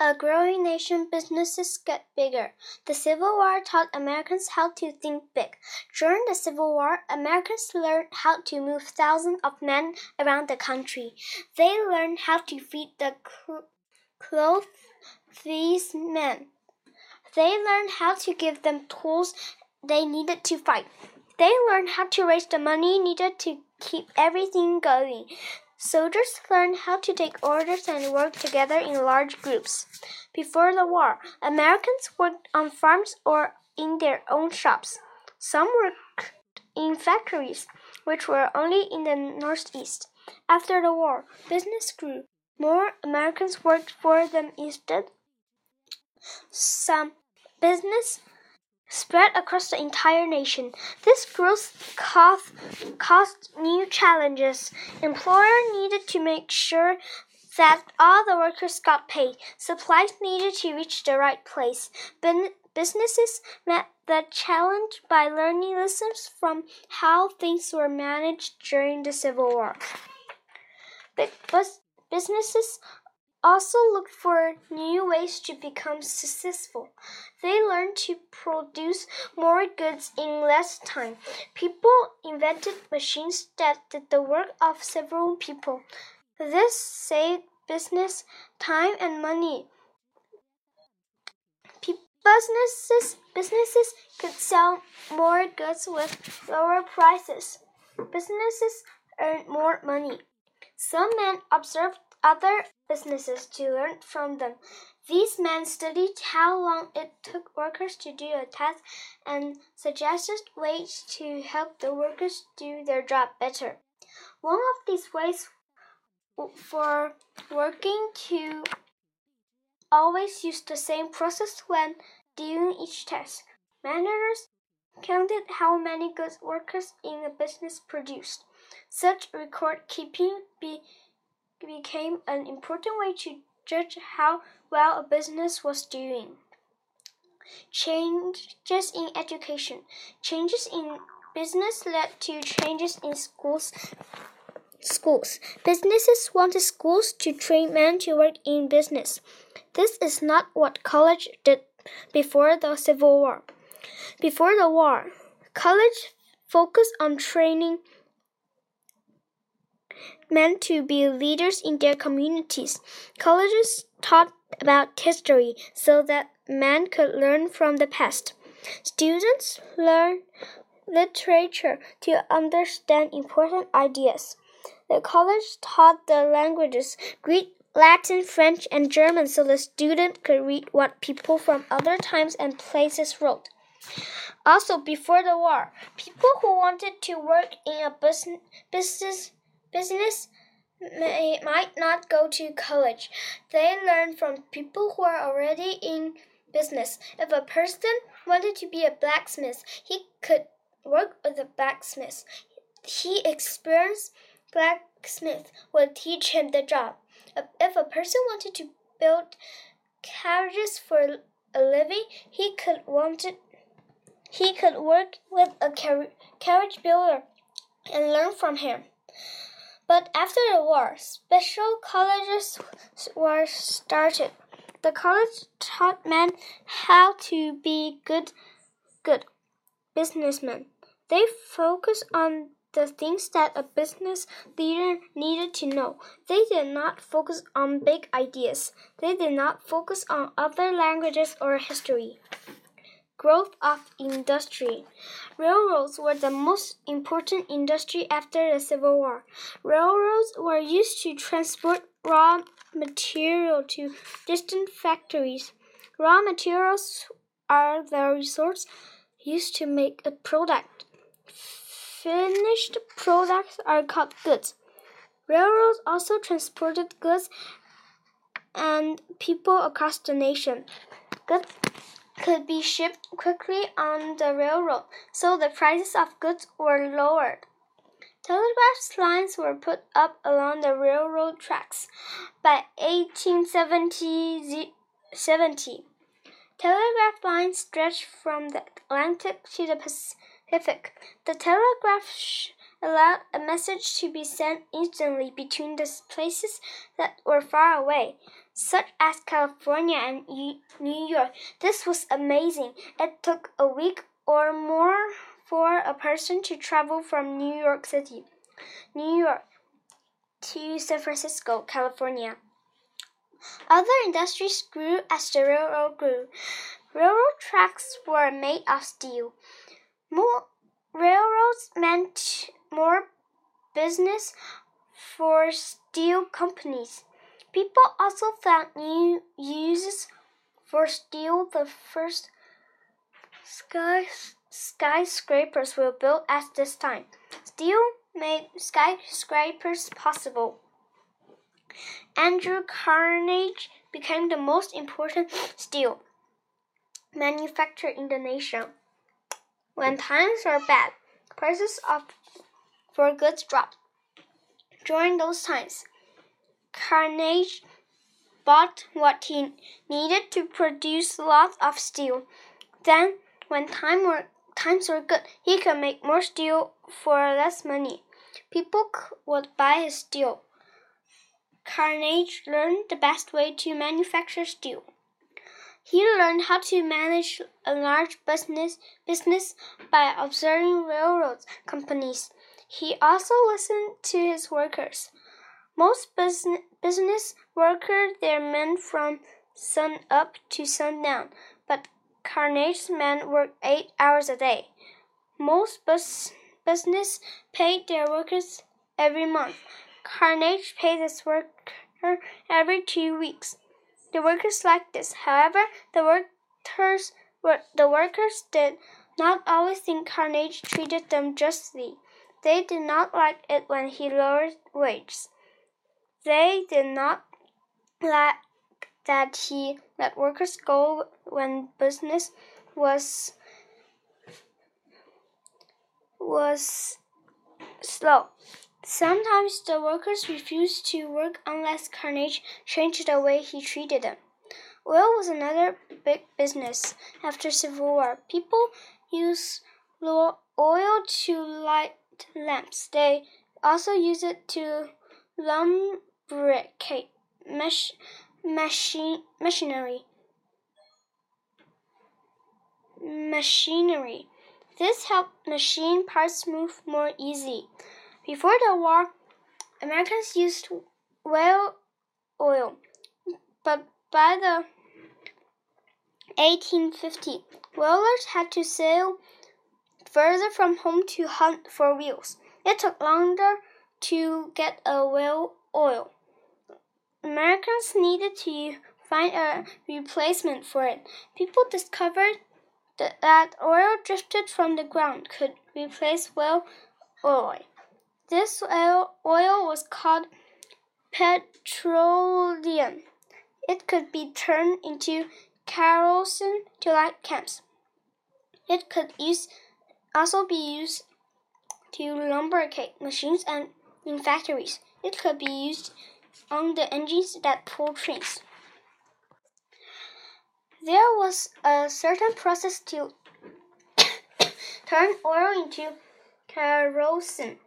a growing nation, businesses get bigger. The Civil War taught Americans how to think big. During the Civil War, Americans learned how to move thousands of men around the country. They learned how to feed the clothes these men. They learned how to give them tools they needed to fight. They learned how to raise the money needed to keep everything going. Soldiers learned how to take orders and work together in large groups. Before the war, Americans worked on farms or in their own shops. Some worked in factories, which were only in the Northeast. After the war, business grew. More Americans worked for them instead. Some business spread across the entire nation. This growth caused, caused new challenges. Employer needed to make sure that all the workers got paid. Supplies needed to reach the right place. Ben businesses met the challenge by learning lessons from how things were managed during the Civil War. Businesses also looked for new ways to become successful. They learned to produce more goods in less time. People invented machines that did the work of several people. This saved business time and money. businesses businesses could sell more goods with lower prices. Businesses earned more money. Some men observed other businesses to learn from them. These men studied how long it took workers to do a task and suggested ways to help the workers do their job better. One of these ways for working to always use the same process when doing each task. Managers counted how many goods workers in a business produced. Such record keeping be became an important way to judge how well a business was doing. Changes in education. Changes in business led to changes in schools. Schools. Businesses wanted schools to train men to work in business. This is not what college did before the Civil War. Before the war, college focused on training meant to be leaders in their communities. Colleges taught about history so that men could learn from the past. Students learn literature to understand important ideas. The college taught the languages Greek, Latin, French, and German so the student could read what people from other times and places wrote. Also, before the war, people who wanted to work in a business business may, might not go to college. They learn from people who are already in business. If a person wanted to be a blacksmith, he could work with a blacksmith. He experienced blacksmith would teach him the job. If a person wanted to build carriages for a living, he could wanted he could work with a carriage builder and learn from him. But after the war, special colleges were started. The college taught men how to be good, good businessmen. They focused on the things that a business leader needed to know. They did not focus on big ideas. They did not focus on other languages or history. Growth of industry. Railroads were the most important industry after the Civil War. Railroads were used to transport raw material to distant factories. Raw materials are the resources used to make a product. Finished products are called goods. Railroads also transported goods and people across the nation. Goods could be shipped quickly on the railroad, so the prices of goods were lowered. Telegraph lines were put up along the railroad tracks. By 1870, telegraph lines stretched from the Atlantic to the Pacific. The telegraph allowed a message to be sent instantly between the places that were far away, such as California and New York. This was amazing. It took a week or more for a person to travel from New York City, New York, to San Francisco, California. Other industries grew as the railroad grew. Railroad tracks were made of steel. More railroads meant more business for steel companies. People also found new uses for steel. The first sky, skyscrapers were built at this time. Steel made skyscrapers possible. Andrew Carnegie became the most important steel manufacturer in the nation. When times are bad, prices of for goods dropped. During those times, Carnegie bought what he needed to produce lots of steel. Then, when time were, times were good, he could make more steel for less money. People would buy his steel. Carnegie learned the best way to manufacture steel. He learned how to manage a large business, business by observing railroad companies. He also listened to his workers. Most business, business workers their men from sun up to sundown, but Carnegie's men worked eight hours a day. Most bus, business paid their workers every month. Carnegie paid his worker every two weeks. The workers liked this. However, the workers the workers did not always think Carnage treated them justly. They did not like it when he lowered wages. They did not like that he let workers go when business was was slow. Sometimes the workers refused to work unless Carnegie changed the way he treated them. Oil was another big business after Civil War. People used oil to light lamps. They also used it to lubricate mach machine machinery. Machinery. This helped machine parts move more easy. Before the war, Americans used whale oil, but by the 1850s, whalers had to sail further from home to hunt for whales. It took longer to get a whale oil. Americans needed to find a replacement for it. People discovered that oil drifted from the ground could replace whale oil. This oil, oil was called petroleum. It could be turned into kerosene to light camps. It could use, also be used to lubricate machines and in factories. It could be used on the engines that pull trains. There was a certain process to turn oil into kerosene.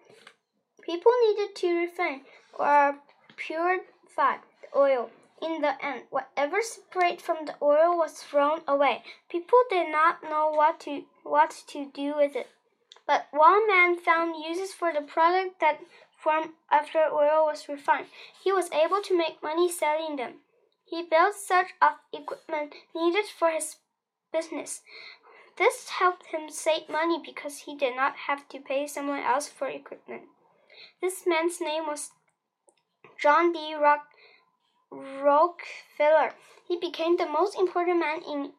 People needed to refine or purify the oil. In the end, whatever separated from the oil was thrown away. People did not know what to what to do with it. But one man found uses for the product that formed after oil was refined. He was able to make money selling them. He built such of equipment needed for his business. This helped him save money because he did not have to pay someone else for equipment. This man's name was John D. Rock Rockefeller. He became the most important man in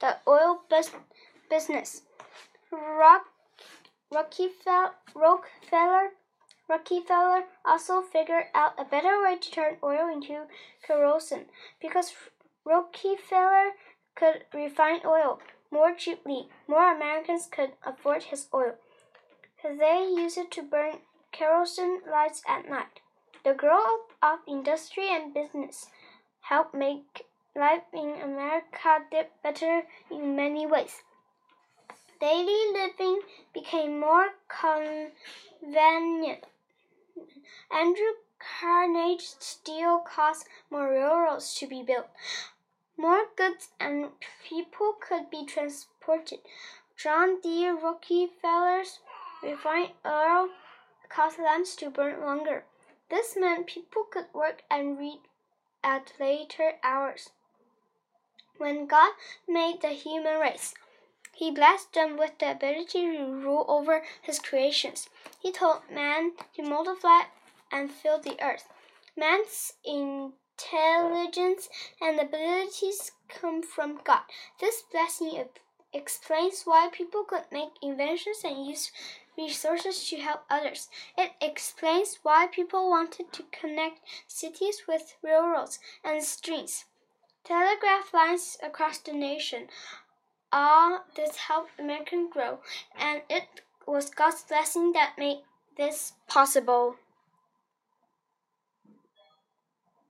the oil bus business. Rock Rockefeller, Rockefeller Rockefeller also figured out a better way to turn oil into kerosene because Rockefeller could refine oil more cheaply. More Americans could afford his oil. They used it to burn kerosene lights at night. The growth of industry and business helped make life in America better in many ways. Daily living became more convenient. Andrew Carnegie steel caused more railroads to be built. More goods and people could be transported. John D. Rockefeller's refined oil caused lamps to burn longer. This meant people could work and read at later hours. When God made the human race, He blessed them with the ability to rule over His creations. He told man to multiply and fill the earth. Man's intelligence and abilities come from God. This blessing explains why people could make inventions and use resources to help others. It explains why people wanted to connect cities with railroads and streets telegraph lines across the nation. All this helped America grow, and it was God's blessing that made this possible.